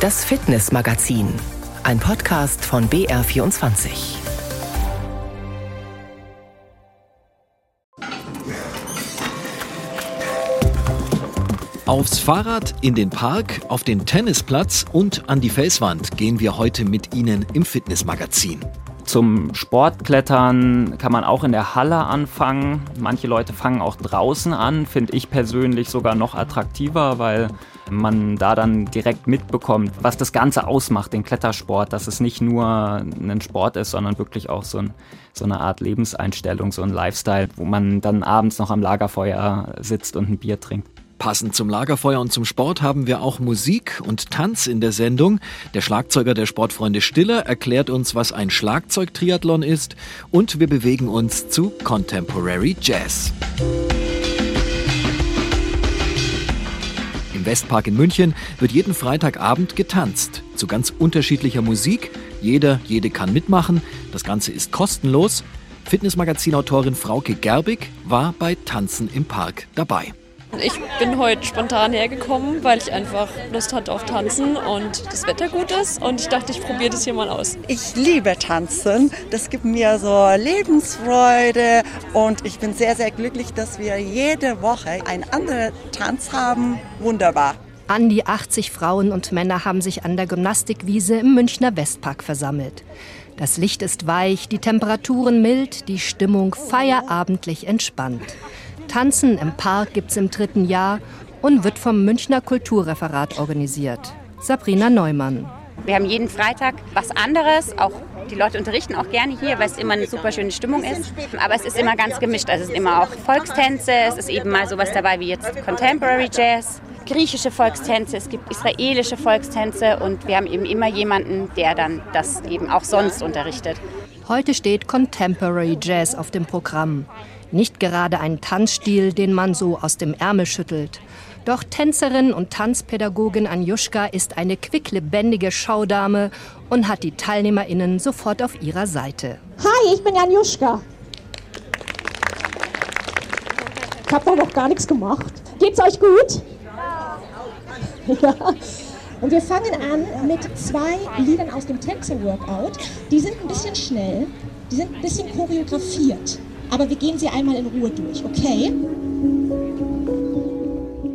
Das Fitnessmagazin, ein Podcast von BR24. Aufs Fahrrad, in den Park, auf den Tennisplatz und an die Felswand gehen wir heute mit Ihnen im Fitnessmagazin. Zum Sportklettern kann man auch in der Halle anfangen. Manche Leute fangen auch draußen an, finde ich persönlich sogar noch attraktiver, weil man da dann direkt mitbekommt, was das Ganze ausmacht, den Klettersport, dass es nicht nur ein Sport ist, sondern wirklich auch so, ein, so eine Art Lebenseinstellung, so ein Lifestyle, wo man dann abends noch am Lagerfeuer sitzt und ein Bier trinkt. Passend zum Lagerfeuer und zum Sport haben wir auch Musik und Tanz in der Sendung. Der Schlagzeuger der Sportfreunde Stiller erklärt uns, was ein Schlagzeugtriathlon ist und wir bewegen uns zu Contemporary Jazz. Westpark in München wird jeden Freitagabend getanzt. Zu ganz unterschiedlicher Musik. Jeder, jede kann mitmachen. Das Ganze ist kostenlos. Fitnessmagazin-Autorin Frauke Gerbig war bei Tanzen im Park dabei. Ich bin heute spontan hergekommen, weil ich einfach Lust hatte auf Tanzen und das Wetter gut ist. Und ich dachte, ich probiere das hier mal aus. Ich liebe Tanzen. Das gibt mir so Lebensfreude. Und ich bin sehr, sehr glücklich, dass wir jede Woche einen anderen Tanz haben. Wunderbar. An die 80 Frauen und Männer haben sich an der Gymnastikwiese im Münchner Westpark versammelt. Das Licht ist weich, die Temperaturen mild, die Stimmung feierabendlich entspannt. Tanzen im Park gibt's im dritten Jahr und wird vom Münchner Kulturreferat organisiert. Sabrina Neumann. Wir haben jeden Freitag was anderes, auch die Leute unterrichten auch gerne hier, weil es immer eine super schöne Stimmung ist. Aber es ist immer ganz gemischt. Also es sind immer auch Volkstänze, es ist eben mal sowas dabei wie jetzt Contemporary Jazz, griechische Volkstänze, es gibt israelische Volkstänze und wir haben eben immer jemanden, der dann das eben auch sonst unterrichtet. Heute steht Contemporary Jazz auf dem Programm. Nicht gerade ein Tanzstil, den man so aus dem Ärmel schüttelt. Doch Tänzerin und Tanzpädagogin Anjuschka ist eine quicklebendige Schaudame und hat die TeilnehmerInnen sofort auf ihrer Seite. Hi, ich bin Anjuschka. Ich habe doch noch gar nichts gemacht. Geht's euch gut? Ja. Und wir fangen an mit zwei Liedern aus dem Tänzer-Workout. Die sind ein bisschen schnell, die sind ein bisschen choreografiert aber wir gehen sie einmal in Ruhe durch, okay?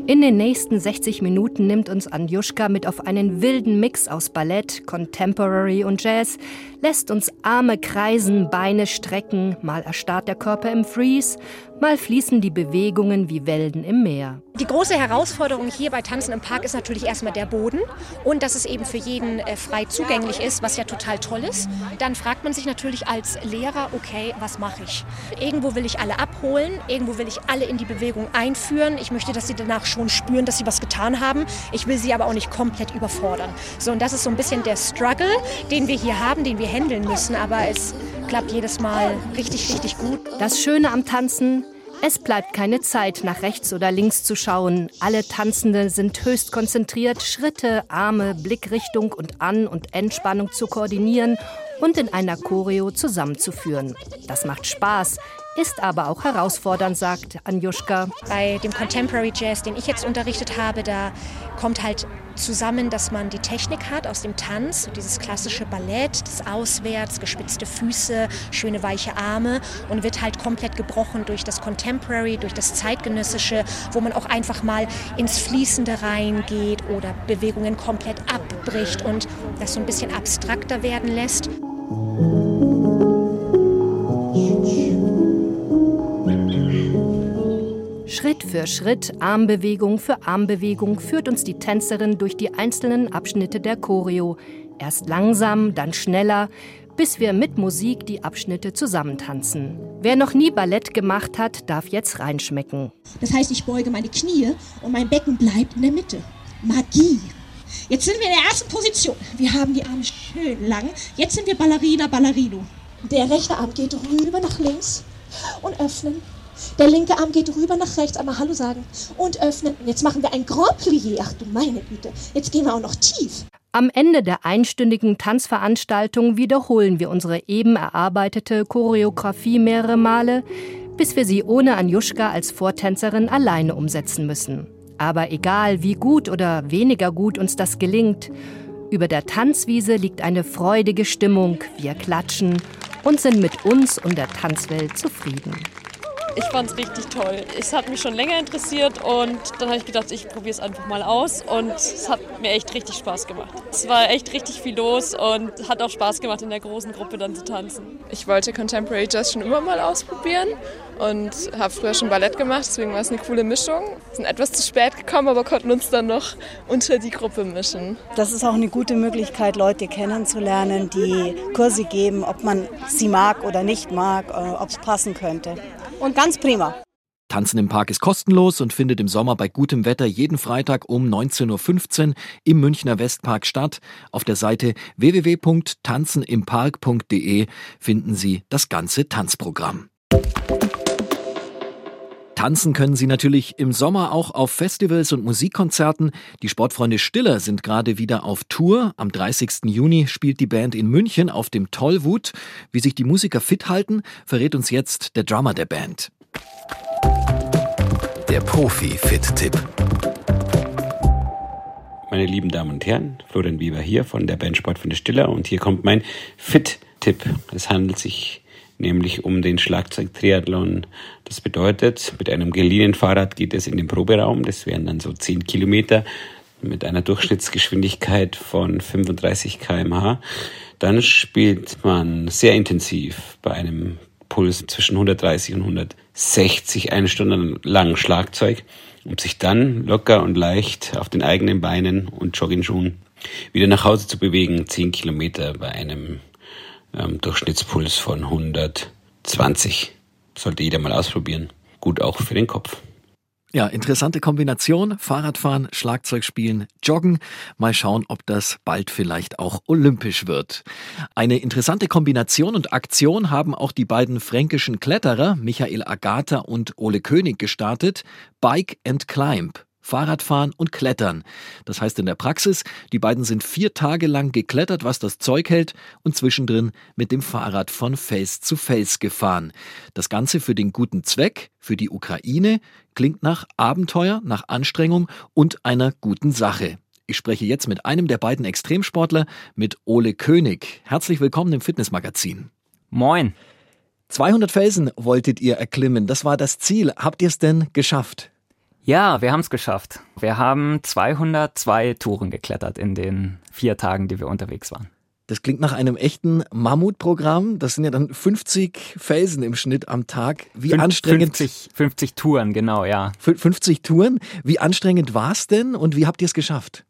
In den nächsten 60 Minuten nimmt uns Anjuschka mit auf einen wilden Mix aus Ballett, Contemporary und Jazz, lässt uns Arme kreisen, Beine strecken, mal erstarrt der Körper im Freeze, mal fließen die Bewegungen wie Wellen im Meer. Die große Herausforderung hier bei Tanzen im Park ist natürlich erstmal der Boden und dass es eben für jeden äh, frei zugänglich ist, was ja total toll ist. Dann fragt man sich natürlich als Lehrer, okay, was mache ich? Irgendwo will ich alle abholen, irgendwo will ich alle in die Bewegung einführen. Ich möchte, dass sie danach schon spüren, dass sie was getan haben. Ich will sie aber auch nicht komplett überfordern. So, und das ist so ein bisschen der Struggle, den wir hier haben, den wir handeln müssen, aber es klappt jedes Mal richtig, richtig gut. Das Schöne am Tanzen, es bleibt keine Zeit, nach rechts oder links zu schauen. Alle Tanzende sind höchst konzentriert, Schritte, Arme, Blickrichtung und An- und Entspannung zu koordinieren und in einer Choreo zusammenzuführen. Das macht Spaß, ist aber auch herausfordernd, sagt Anjuschka. Bei dem Contemporary Jazz, den ich jetzt unterrichtet habe, da kommt halt zusammen, dass man die Technik hat aus dem Tanz, dieses klassische Ballett, das Auswärts, gespitzte Füße, schöne weiche Arme und wird halt komplett gebrochen durch das Contemporary, durch das Zeitgenössische, wo man auch einfach mal ins Fließende reingeht oder Bewegungen komplett abbricht und das so ein bisschen abstrakter werden lässt. Für Schritt, Armbewegung für Armbewegung führt uns die Tänzerin durch die einzelnen Abschnitte der Choreo. Erst langsam, dann schneller, bis wir mit Musik die Abschnitte zusammentanzen. Wer noch nie Ballett gemacht hat, darf jetzt reinschmecken. Das heißt, ich beuge meine Knie und mein Becken bleibt in der Mitte. Magie. Jetzt sind wir in der ersten Position. Wir haben die Arme schön lang. Jetzt sind wir Ballerina, Ballerino. Der rechte Arm geht rüber nach links und öffnen der linke Arm geht rüber nach rechts, einmal Hallo sagen und öffnen. Und jetzt machen wir ein Grand Plié. Ach du meine Güte, jetzt gehen wir auch noch tief. Am Ende der einstündigen Tanzveranstaltung wiederholen wir unsere eben erarbeitete Choreografie mehrere Male, bis wir sie ohne Anjuschka als Vortänzerin alleine umsetzen müssen. Aber egal, wie gut oder weniger gut uns das gelingt, Über der Tanzwiese liegt eine freudige Stimmung. Wir klatschen und sind mit uns und der Tanzwelt zufrieden. Ich fand es richtig toll. Es hat mich schon länger interessiert und dann habe ich gedacht, ich probiere es einfach mal aus und es hat mir echt richtig Spaß gemacht. Es war echt richtig viel los und hat auch Spaß gemacht, in der großen Gruppe dann zu tanzen. Ich wollte Contemporary Jazz schon immer mal ausprobieren und habe früher schon Ballett gemacht, deswegen war es eine coole Mischung. Wir sind etwas zu spät gekommen, aber konnten uns dann noch unter die Gruppe mischen. Das ist auch eine gute Möglichkeit, Leute kennenzulernen, die Kurse geben, ob man sie mag oder nicht mag, äh, ob es passen könnte und ganz prima. Tanzen im Park ist kostenlos und findet im Sommer bei gutem Wetter jeden Freitag um 19.15 Uhr im Münchner Westpark statt. Auf der Seite www.tanzenimpark.de finden Sie das ganze Tanzprogramm. Tanzen können Sie natürlich im Sommer auch auf Festivals und Musikkonzerten. Die Sportfreunde Stiller sind gerade wieder auf Tour. Am 30. Juni spielt die Band in München auf dem Tollwut. Wie sich die Musiker fit halten, verrät uns jetzt der Drummer der Band. Der Profi-Fit-Tipp. Meine lieben Damen und Herren, Florian Weber hier von der Band Sportfreunde Stiller und hier kommt mein Fit-Tipp. Es handelt sich nämlich um den Schlagzeugtriathlon. Das bedeutet, mit einem geliehenen Fahrrad geht es in den Proberaum. Das wären dann so 10 Kilometer mit einer Durchschnittsgeschwindigkeit von 35 km/h. Dann spielt man sehr intensiv bei einem Puls zwischen 130 und 160 eine Stunde lang Schlagzeug, um sich dann locker und leicht auf den eigenen Beinen und Joggingschuhen wieder nach Hause zu bewegen. 10 Kilometer bei einem ähm, Durchschnittspuls von 120. Sollte jeder mal ausprobieren. Gut auch für den Kopf. Ja, interessante Kombination. Fahrradfahren, Schlagzeug spielen, Joggen. Mal schauen, ob das bald vielleicht auch olympisch wird. Eine interessante Kombination und Aktion haben auch die beiden fränkischen Kletterer Michael Agatha und Ole König gestartet. Bike and Climb. Fahrradfahren und Klettern. Das heißt in der Praxis, die beiden sind vier Tage lang geklettert, was das Zeug hält, und zwischendrin mit dem Fahrrad von Face zu Face gefahren. Das Ganze für den guten Zweck, für die Ukraine, klingt nach Abenteuer, nach Anstrengung und einer guten Sache. Ich spreche jetzt mit einem der beiden Extremsportler, mit Ole König. Herzlich willkommen im Fitnessmagazin. Moin. 200 Felsen wolltet ihr erklimmen, das war das Ziel. Habt ihr es denn geschafft? Ja, wir haben es geschafft. Wir haben 202 Touren geklettert in den vier Tagen, die wir unterwegs waren. Das klingt nach einem echten Mammutprogramm. Das sind ja dann 50 Felsen im Schnitt am Tag. Wie Fün anstrengend. 50, 50 Touren, genau, ja. 50 Touren. Wie anstrengend war es denn und wie habt ihr es geschafft?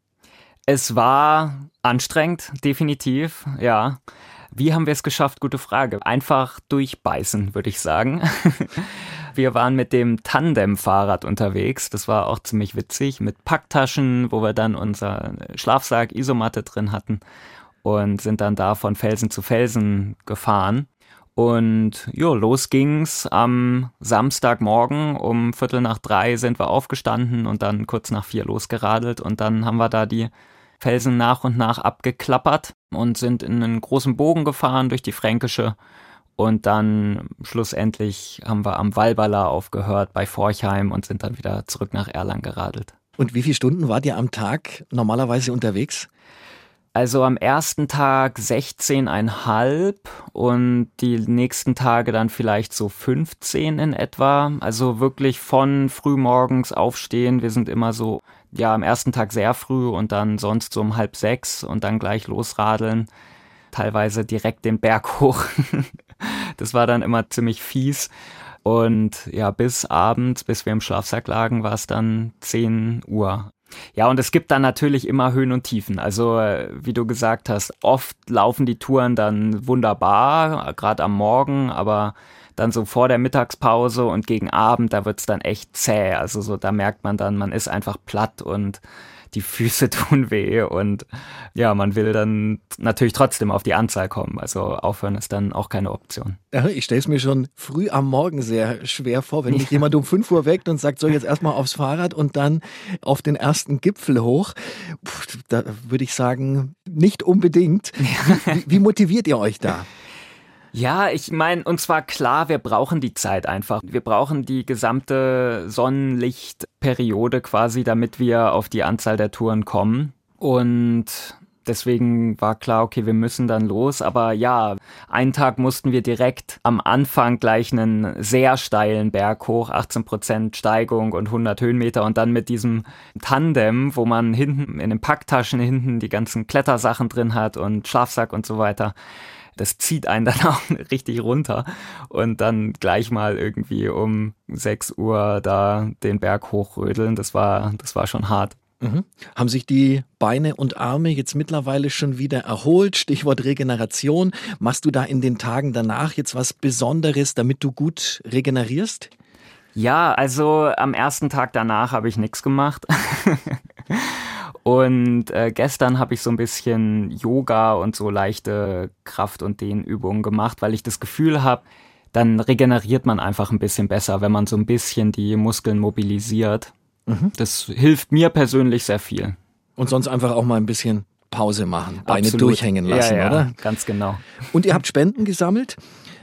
Es war anstrengend, definitiv, ja. Wie haben wir es geschafft? Gute Frage. Einfach durchbeißen, würde ich sagen. Wir waren mit dem Tandem-Fahrrad unterwegs. Das war auch ziemlich witzig. Mit Packtaschen, wo wir dann unser Schlafsack, Isomatte drin hatten und sind dann da von Felsen zu Felsen gefahren. Und ja, los ging's am Samstagmorgen um Viertel nach drei sind wir aufgestanden und dann kurz nach vier losgeradelt und dann haben wir da die Felsen nach und nach abgeklappert und sind in einen großen Bogen gefahren durch die Fränkische. Und dann schlussendlich haben wir am Walbala aufgehört bei Forchheim und sind dann wieder zurück nach Erlangen geradelt. Und wie viele Stunden wart ihr am Tag normalerweise unterwegs? Also am ersten Tag 16,5 und die nächsten Tage dann vielleicht so 15 in etwa. Also wirklich von frühmorgens aufstehen. Wir sind immer so ja am ersten Tag sehr früh und dann sonst so um halb sechs und dann gleich losradeln. Teilweise direkt den Berg hoch. das war dann immer ziemlich fies. Und ja, bis abends, bis wir im Schlafsack lagen, war es dann 10 Uhr. Ja, und es gibt dann natürlich immer Höhen und Tiefen. Also, äh, wie du gesagt hast, oft laufen die Touren dann wunderbar, gerade am Morgen, aber dann so vor der Mittagspause und gegen Abend, da wird's dann echt zäh. Also so, da merkt man dann, man ist einfach platt und die Füße tun weh und ja, man will dann natürlich trotzdem auf die Anzahl kommen. Also aufhören ist dann auch keine Option. Ja, ich stelle es mir schon früh am Morgen sehr schwer vor, wenn mich ja. jemand um 5 Uhr weckt und sagt, so jetzt erstmal aufs Fahrrad und dann auf den ersten Gipfel hoch. Puh, da würde ich sagen, nicht unbedingt. Wie, wie motiviert ihr euch da? Ja, ich meine, und zwar klar, wir brauchen die Zeit einfach. Wir brauchen die gesamte Sonnenlichtperiode quasi, damit wir auf die Anzahl der Touren kommen. Und deswegen war klar, okay, wir müssen dann los. Aber ja, einen Tag mussten wir direkt am Anfang gleich einen sehr steilen Berg hoch, 18 Prozent Steigung und 100 Höhenmeter und dann mit diesem Tandem, wo man hinten in den Packtaschen hinten die ganzen Klettersachen drin hat und Schlafsack und so weiter. Das zieht einen dann auch richtig runter und dann gleich mal irgendwie um 6 Uhr da den Berg hochrödeln. Das war, das war schon hart. Mhm. Haben sich die Beine und Arme jetzt mittlerweile schon wieder erholt? Stichwort Regeneration. Machst du da in den Tagen danach jetzt was Besonderes, damit du gut regenerierst? Ja, also am ersten Tag danach habe ich nichts gemacht. und äh, gestern habe ich so ein bisschen Yoga und so leichte Kraft- und Dehnübungen gemacht, weil ich das Gefühl habe, dann regeneriert man einfach ein bisschen besser, wenn man so ein bisschen die Muskeln mobilisiert. Mhm. Das hilft mir persönlich sehr viel. Und sonst einfach auch mal ein bisschen Pause machen, Beine Absolut. durchhängen lassen, ja, ja, oder? Ganz genau. Und ihr habt Spenden gesammelt.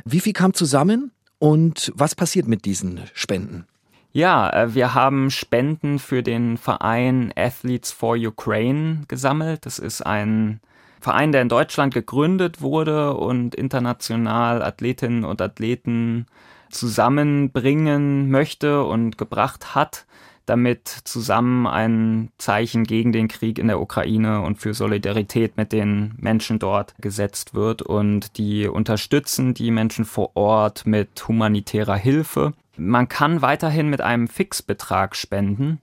Wie viel kam zusammen und was passiert mit diesen Spenden? Ja, äh, wir haben Spenden für den Verein Athletes for Ukraine gesammelt. Das ist ein Verein, der in Deutschland gegründet wurde und international Athletinnen und Athleten zusammenbringen möchte und gebracht hat damit zusammen ein Zeichen gegen den Krieg in der Ukraine und für Solidarität mit den Menschen dort gesetzt wird. Und die unterstützen die Menschen vor Ort mit humanitärer Hilfe. Man kann weiterhin mit einem Fixbetrag spenden.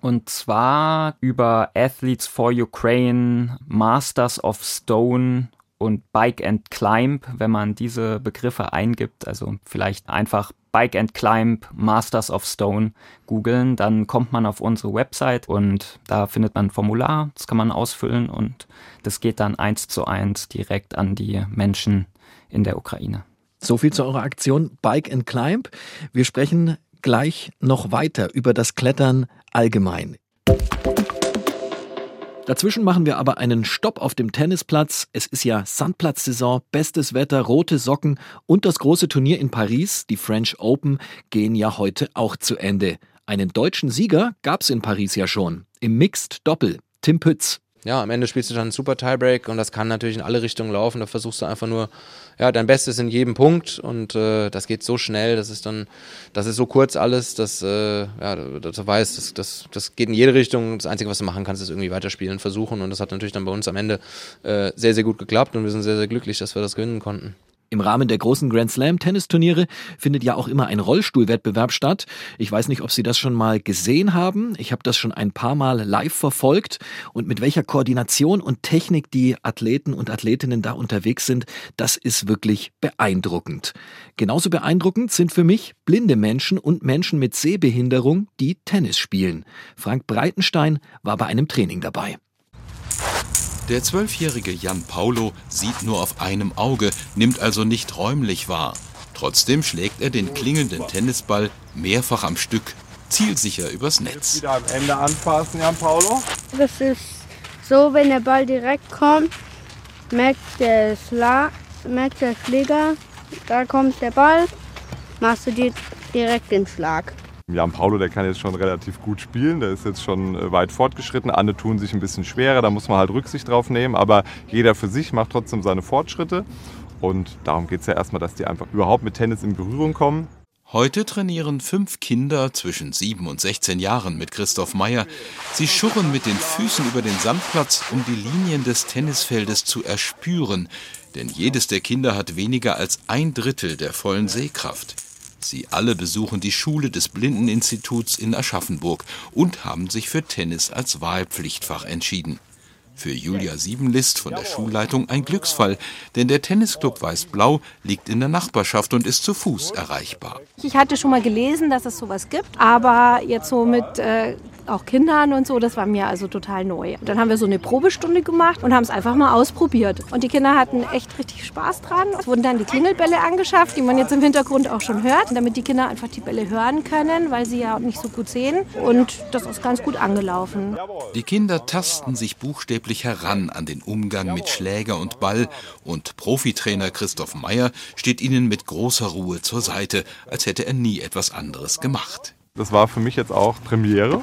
Und zwar über Athletes for Ukraine, Masters of Stone und Bike and Climb, wenn man diese Begriffe eingibt, also vielleicht einfach Bike and Climb Masters of Stone googeln, dann kommt man auf unsere Website und da findet man ein Formular, das kann man ausfüllen und das geht dann eins zu eins direkt an die Menschen in der Ukraine. So viel zu eurer Aktion Bike and Climb. Wir sprechen gleich noch weiter über das Klettern allgemein. Dazwischen machen wir aber einen Stopp auf dem Tennisplatz. Es ist ja Sandplatzsaison, bestes Wetter, rote Socken und das große Turnier in Paris, die French Open, gehen ja heute auch zu Ende. Einen deutschen Sieger gab's in Paris ja schon. Im Mixed Doppel. Tim Pütz ja, am Ende spielst du dann einen super Tiebreak und das kann natürlich in alle Richtungen laufen. Da versuchst du einfach nur ja, dein Bestes in jedem Punkt und äh, das geht so schnell, das ist dann, das ist so kurz alles, dass, äh, ja, du weißt, das, das, das geht in jede Richtung. Das Einzige, was du machen kannst, ist irgendwie weiterspielen, versuchen und das hat natürlich dann bei uns am Ende äh, sehr, sehr gut geklappt und wir sind sehr, sehr glücklich, dass wir das gewinnen konnten. Im Rahmen der großen Grand Slam Tennisturniere findet ja auch immer ein Rollstuhlwettbewerb statt. Ich weiß nicht, ob Sie das schon mal gesehen haben. Ich habe das schon ein paar Mal live verfolgt und mit welcher Koordination und Technik die Athleten und Athletinnen da unterwegs sind, das ist wirklich beeindruckend. Genauso beeindruckend sind für mich blinde Menschen und Menschen mit Sehbehinderung, die Tennis spielen. Frank Breitenstein war bei einem Training dabei. Der zwölfjährige Jan Paulo sieht nur auf einem Auge, nimmt also nicht räumlich wahr. Trotzdem schlägt er den klingelnden Tennisball mehrfach am Stück, zielsicher übers Netz. Wieder am Ende anfassen, Jan Paulo. Das ist so, wenn der Ball direkt kommt, merkt der, Schla merkt der Schläger, da kommt der Ball, machst du dir direkt den Schlag. Jan Paulo, der kann jetzt schon relativ gut spielen, der ist jetzt schon äh, weit fortgeschritten. Andere tun sich ein bisschen schwerer, da muss man halt Rücksicht drauf nehmen. Aber jeder für sich macht trotzdem seine Fortschritte. Und darum geht es ja erstmal, dass die einfach überhaupt mit Tennis in Berührung kommen. Heute trainieren fünf Kinder zwischen sieben und 16 Jahren mit Christoph Meyer. Sie schurren mit den Füßen über den Sandplatz, um die Linien des Tennisfeldes zu erspüren. Denn jedes der Kinder hat weniger als ein Drittel der vollen Sehkraft. Sie alle besuchen die Schule des Blindeninstituts in Aschaffenburg und haben sich für Tennis als Wahlpflichtfach entschieden. Für Julia Siebenlist von der Schulleitung ein Glücksfall, denn der Tennisclub Weiß-Blau liegt in der Nachbarschaft und ist zu Fuß erreichbar. Ich hatte schon mal gelesen, dass es sowas gibt, aber jetzt so mit äh, auch Kindern und so, das war mir also total neu. Und dann haben wir so eine Probestunde gemacht und haben es einfach mal ausprobiert. Und die Kinder hatten echt richtig Spaß dran. Es wurden dann die Klingelbälle angeschafft, die man jetzt im Hintergrund auch schon hört, damit die Kinder einfach die Bälle hören können, weil sie ja nicht so gut sehen. Und das ist ganz gut angelaufen. Die Kinder tasten sich buchstäblich buchstäblich heran an den Umgang mit Schläger und Ball und Profitrainer Christoph Meyer steht ihnen mit großer Ruhe zur Seite, als hätte er nie etwas anderes gemacht. Das war für mich jetzt auch Premiere.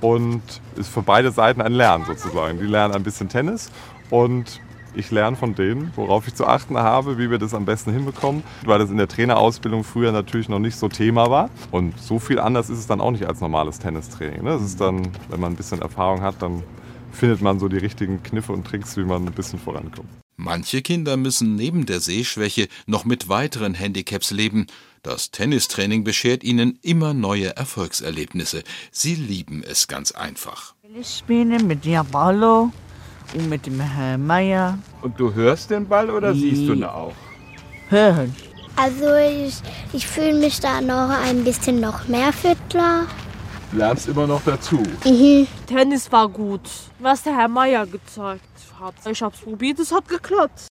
Und ist für beide Seiten ein Lernen sozusagen. Die lernen ein bisschen Tennis und ich lerne von denen, worauf ich zu achten habe, wie wir das am besten hinbekommen, weil das in der Trainerausbildung früher natürlich noch nicht so Thema war. Und so viel anders ist es dann auch nicht als normales Tennistraining. Ne? Das ist dann, wenn man ein bisschen Erfahrung hat, dann findet man so die richtigen Kniffe und Tricks, wie man ein bisschen vorankommt. Manche Kinder müssen neben der Sehschwäche noch mit weiteren Handicaps leben. Das Tennistraining beschert ihnen immer neue Erfolgserlebnisse. Sie lieben es ganz einfach. Ich spiele mit Diabolo und mit dem Herrn Meier. Und du hörst den Ball oder Nee. siehst du ihn auch? Hören. Also ich, ich fühle mich da noch ein bisschen noch mehr fitter. Lernst immer noch dazu. Mhm. Tennis war gut, was der Herr Meier gezeigt hat. Ich hab's probiert, es hat geklappt.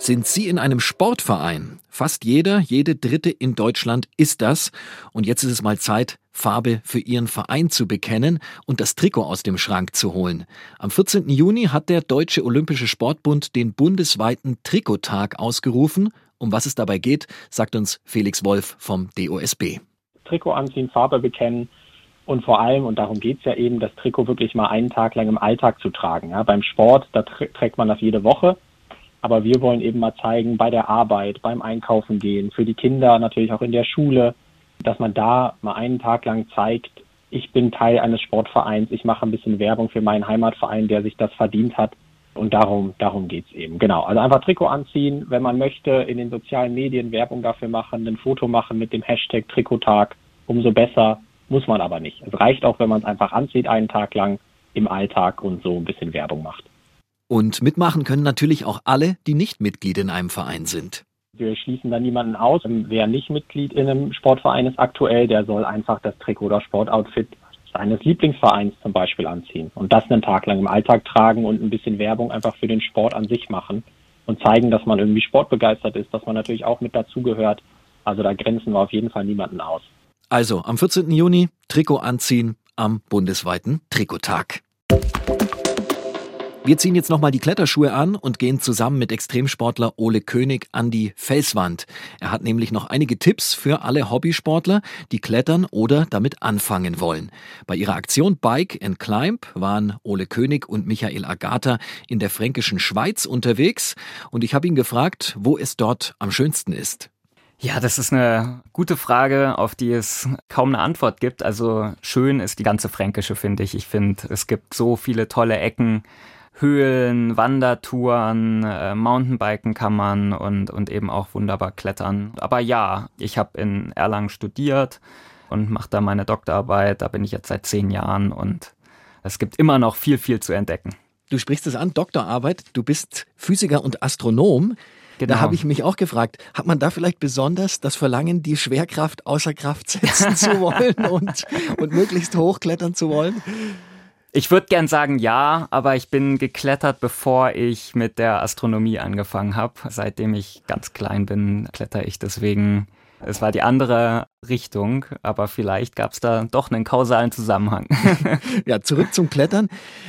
Sind Sie in einem Sportverein? Fast jeder, jede Dritte in Deutschland ist das. Und jetzt ist es mal Zeit, Farbe für Ihren Verein zu bekennen und das Trikot aus dem Schrank zu holen. Am 14. Juni hat der Deutsche Olympische Sportbund den bundesweiten Trikottag ausgerufen. Um was es dabei geht, sagt uns Felix Wolf vom DOSB. Trikot anziehen, Farbe bekennen und vor allem, und darum geht's ja eben, das Trikot wirklich mal einen Tag lang im Alltag zu tragen. Ja, beim Sport, da tr trägt man das jede Woche. Aber wir wollen eben mal zeigen, bei der Arbeit, beim Einkaufen gehen, für die Kinder natürlich auch in der Schule, dass man da mal einen Tag lang zeigt, ich bin Teil eines Sportvereins, ich mache ein bisschen Werbung für meinen Heimatverein, der sich das verdient hat. Und darum, darum geht's eben. Genau. Also einfach Trikot anziehen, wenn man möchte, in den sozialen Medien Werbung dafür machen, ein Foto machen mit dem Hashtag Trikottag, umso besser. Muss man aber nicht. Es reicht auch, wenn man es einfach anzieht einen Tag lang im Alltag und so ein bisschen Werbung macht. Und mitmachen können natürlich auch alle, die nicht Mitglied in einem Verein sind. Wir schließen da niemanden aus. Wer nicht Mitglied in einem Sportverein ist aktuell, der soll einfach das Trikot oder Sportoutfit seines Lieblingsvereins zum Beispiel anziehen und das einen Tag lang im Alltag tragen und ein bisschen Werbung einfach für den Sport an sich machen und zeigen, dass man irgendwie sportbegeistert ist, dass man natürlich auch mit dazugehört. Also da grenzen wir auf jeden Fall niemanden aus. Also am 14. Juni Trikot anziehen am bundesweiten Trikottag. Wir ziehen jetzt nochmal die Kletterschuhe an und gehen zusammen mit Extremsportler Ole König an die Felswand. Er hat nämlich noch einige Tipps für alle Hobbysportler, die klettern oder damit anfangen wollen. Bei ihrer Aktion Bike and Climb waren Ole König und Michael Agata in der fränkischen Schweiz unterwegs und ich habe ihn gefragt, wo es dort am schönsten ist. Ja, das ist eine gute Frage, auf die es kaum eine Antwort gibt. Also schön ist die ganze Fränkische, finde ich. Ich finde, es gibt so viele tolle Ecken. Höhlen, Wandertouren, äh, Mountainbiken kann man und, und eben auch wunderbar klettern. Aber ja, ich habe in Erlangen studiert und mache da meine Doktorarbeit. Da bin ich jetzt seit zehn Jahren und es gibt immer noch viel, viel zu entdecken. Du sprichst es an, Doktorarbeit. Du bist Physiker und Astronom. Genau. Da habe ich mich auch gefragt, hat man da vielleicht besonders das Verlangen, die Schwerkraft außer Kraft setzen zu wollen und, und möglichst hoch klettern zu wollen? Ich würde gern sagen ja, aber ich bin geklettert, bevor ich mit der Astronomie angefangen habe. Seitdem ich ganz klein bin, kletter ich deswegen. Es war die andere Richtung, aber vielleicht gab es da doch einen kausalen Zusammenhang. ja, zurück zum Klettern.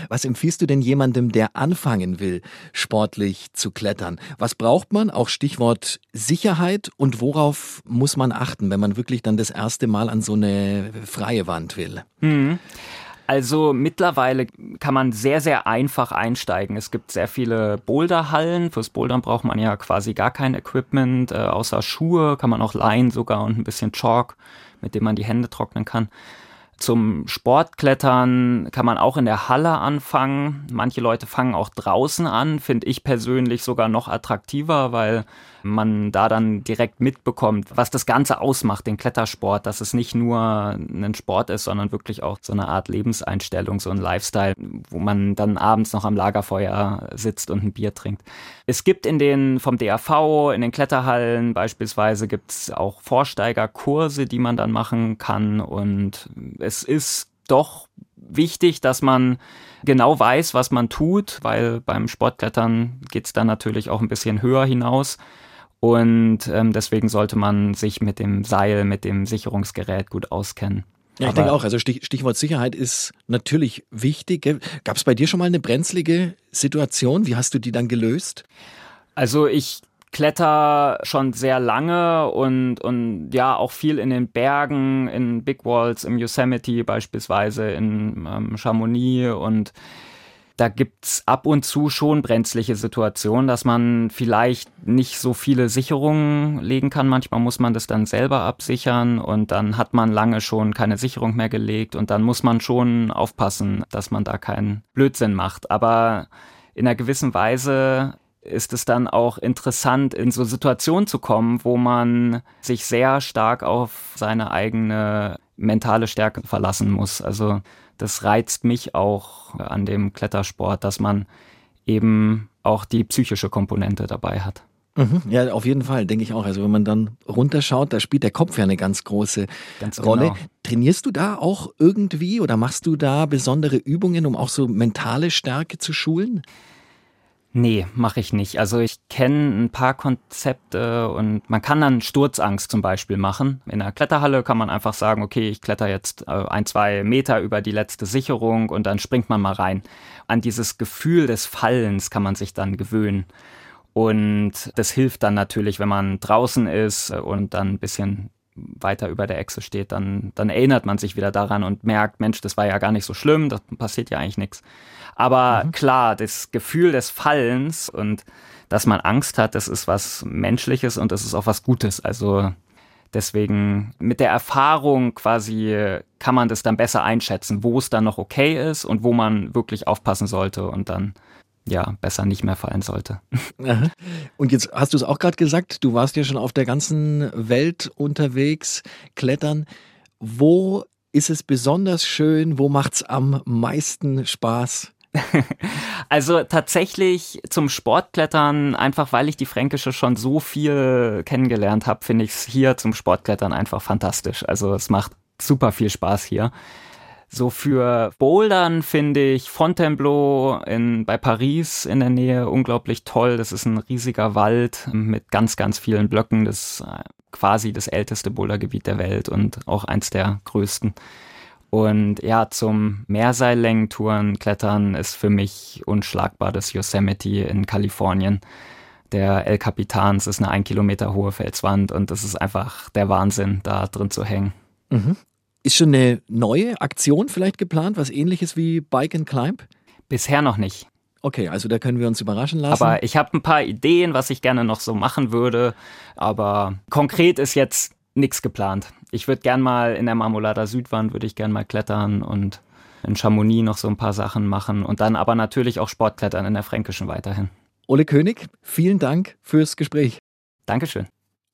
Was empfiehlst du denn jemandem, der anfangen will, sportlich zu klettern? Was braucht man? Auch Stichwort Sicherheit. Und worauf muss man achten, wenn man wirklich dann das erste Mal an so eine freie Wand will? Hm. Also mittlerweile kann man sehr, sehr einfach einsteigen. Es gibt sehr viele Boulderhallen. Fürs Bouldern braucht man ja quasi gar kein Equipment, äh, außer Schuhe, kann man auch leihen sogar und ein bisschen Chalk, mit dem man die Hände trocknen kann. Zum Sportklettern kann man auch in der Halle anfangen. Manche Leute fangen auch draußen an, finde ich persönlich sogar noch attraktiver, weil man da dann direkt mitbekommt, was das Ganze ausmacht, den Klettersport, dass es nicht nur ein Sport ist, sondern wirklich auch so eine Art Lebenseinstellung, so ein Lifestyle, wo man dann abends noch am Lagerfeuer sitzt und ein Bier trinkt. Es gibt in den vom DAV, in den Kletterhallen beispielsweise gibt es auch Vorsteigerkurse, die man dann machen kann und es ist doch wichtig, dass man genau weiß, was man tut, weil beim Sportklettern geht es dann natürlich auch ein bisschen höher hinaus. Und ähm, deswegen sollte man sich mit dem Seil, mit dem Sicherungsgerät gut auskennen. Ja, ich Aber- denke auch. Also Stich, Stichwort Sicherheit ist natürlich wichtig. Gab es bei dir schon mal eine brenzlige Situation? Wie hast du die dann gelöst? Also ich kletter schon sehr lange und, und ja, auch viel in den Bergen, in Big Walls, im Yosemite beispielsweise, in ähm, Chamonix und da gibt's ab und zu schon brenzliche Situationen, dass man vielleicht nicht so viele Sicherungen legen kann. Manchmal muss man das dann selber absichern und dann hat man lange schon keine Sicherung mehr gelegt und dann muss man schon aufpassen, dass man da keinen Blödsinn macht. Aber in einer gewissen Weise ist es dann auch interessant, in so Situationen zu kommen, wo man sich sehr stark auf seine eigene mentale Stärke verlassen muss. Also das reizt mich auch an dem Klettersport, dass man eben auch die psychische Komponente dabei hat. Mhm, ja, auf jeden Fall, denke ich auch. Also wenn man dann runterschaut, da spielt der Kopf ja eine ganz große ganz Rolle. Genau. Trainierst du da auch irgendwie oder machst du da besondere Übungen, um auch so mentale Stärke zu schulen? Nee, mache ich nicht. Also ich kenne ein paar Konzepte und man kann dann Sturzangst zum Beispiel machen. In der Kletterhalle kann man einfach sagen, okay, ich kletter jetzt äh, ein, zwei Meter über die letzte Sicherung und dann springt man mal rein. An dieses Gefühl des Fallens kann man sich dann gewöhnen. Und das hilft dann natürlich, wenn man draußen ist und dann ein bisschen weiter über der Echse steht, dann, dann erinnert man sich wieder daran und merkt, Mensch, das war ja gar nicht so schlimm, das passiert ja eigentlich nichts. Aber mhm. klar, das Gefühl des Fallens und dass man Angst hat, das ist was Menschliches und das ist auch was Gutes. Also deswegen mit der Erfahrung quasi kann man das dann besser einschätzen, wo es dann noch okay ist und wo man wirklich aufpassen sollte und dann ja, besser nicht mehr fallen sollte. Und jetzt hast du es auch gerade gesagt, du warst ja schon auf der ganzen Welt unterwegs, klettern. Wo ist es besonders schön? Wo macht es am meisten Spaß? Also tatsächlich zum Sportklettern, einfach weil ich die Fränkische schon so viel kennengelernt habe, finde ich es hier zum Sportklettern einfach fantastisch. Also es macht super viel Spaß hier. So für Bouldern finde ich Fontainebleau in, bei Paris in der Nähe unglaublich toll. Das ist ein riesiger Wald mit ganz, ganz vielen Blöcken. Das ist äh, quasi das älteste Bouldergebiet der Welt und auch eins der größten. Und ja, zum Meerseillängen-Touren klettern ist für mich unschlagbar das Yosemite in Kalifornien. Der El Capitan, es ist eine ein Kilometer hohe Felswand und das ist einfach der Wahnsinn, da drin zu hängen. Mhm. Ist schon eine neue Aktion vielleicht geplant, was ähnliches wie Bike and Climb? Bisher noch nicht. Okay, also da können wir uns überraschen lassen. Aber ich habe ein paar Ideen, was ich gerne noch so machen würde. Aber konkret ist jetzt nichts geplant. Ich würde gern mal in der Marmolada Südwand würde ich gern mal klettern und in Chamonix noch so ein paar Sachen machen und dann aber natürlich auch Sportklettern in der Fränkischen weiterhin. Ole König, vielen Dank fürs Gespräch. Dankeschön.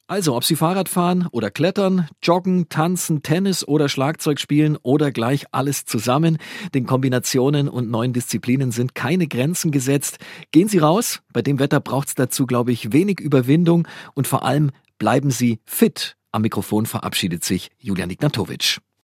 Also, ob Sie Fahrrad fahren oder klettern, joggen, tanzen, Tennis oder Schlagzeug spielen oder gleich alles zusammen, den Kombinationen und neuen Disziplinen sind keine Grenzen gesetzt. Gehen Sie raus, bei dem Wetter braucht es dazu, glaube ich, wenig Überwindung und vor allem bleiben Sie fit. Am Mikrofon verabschiedet sich Julian Ignatowitsch.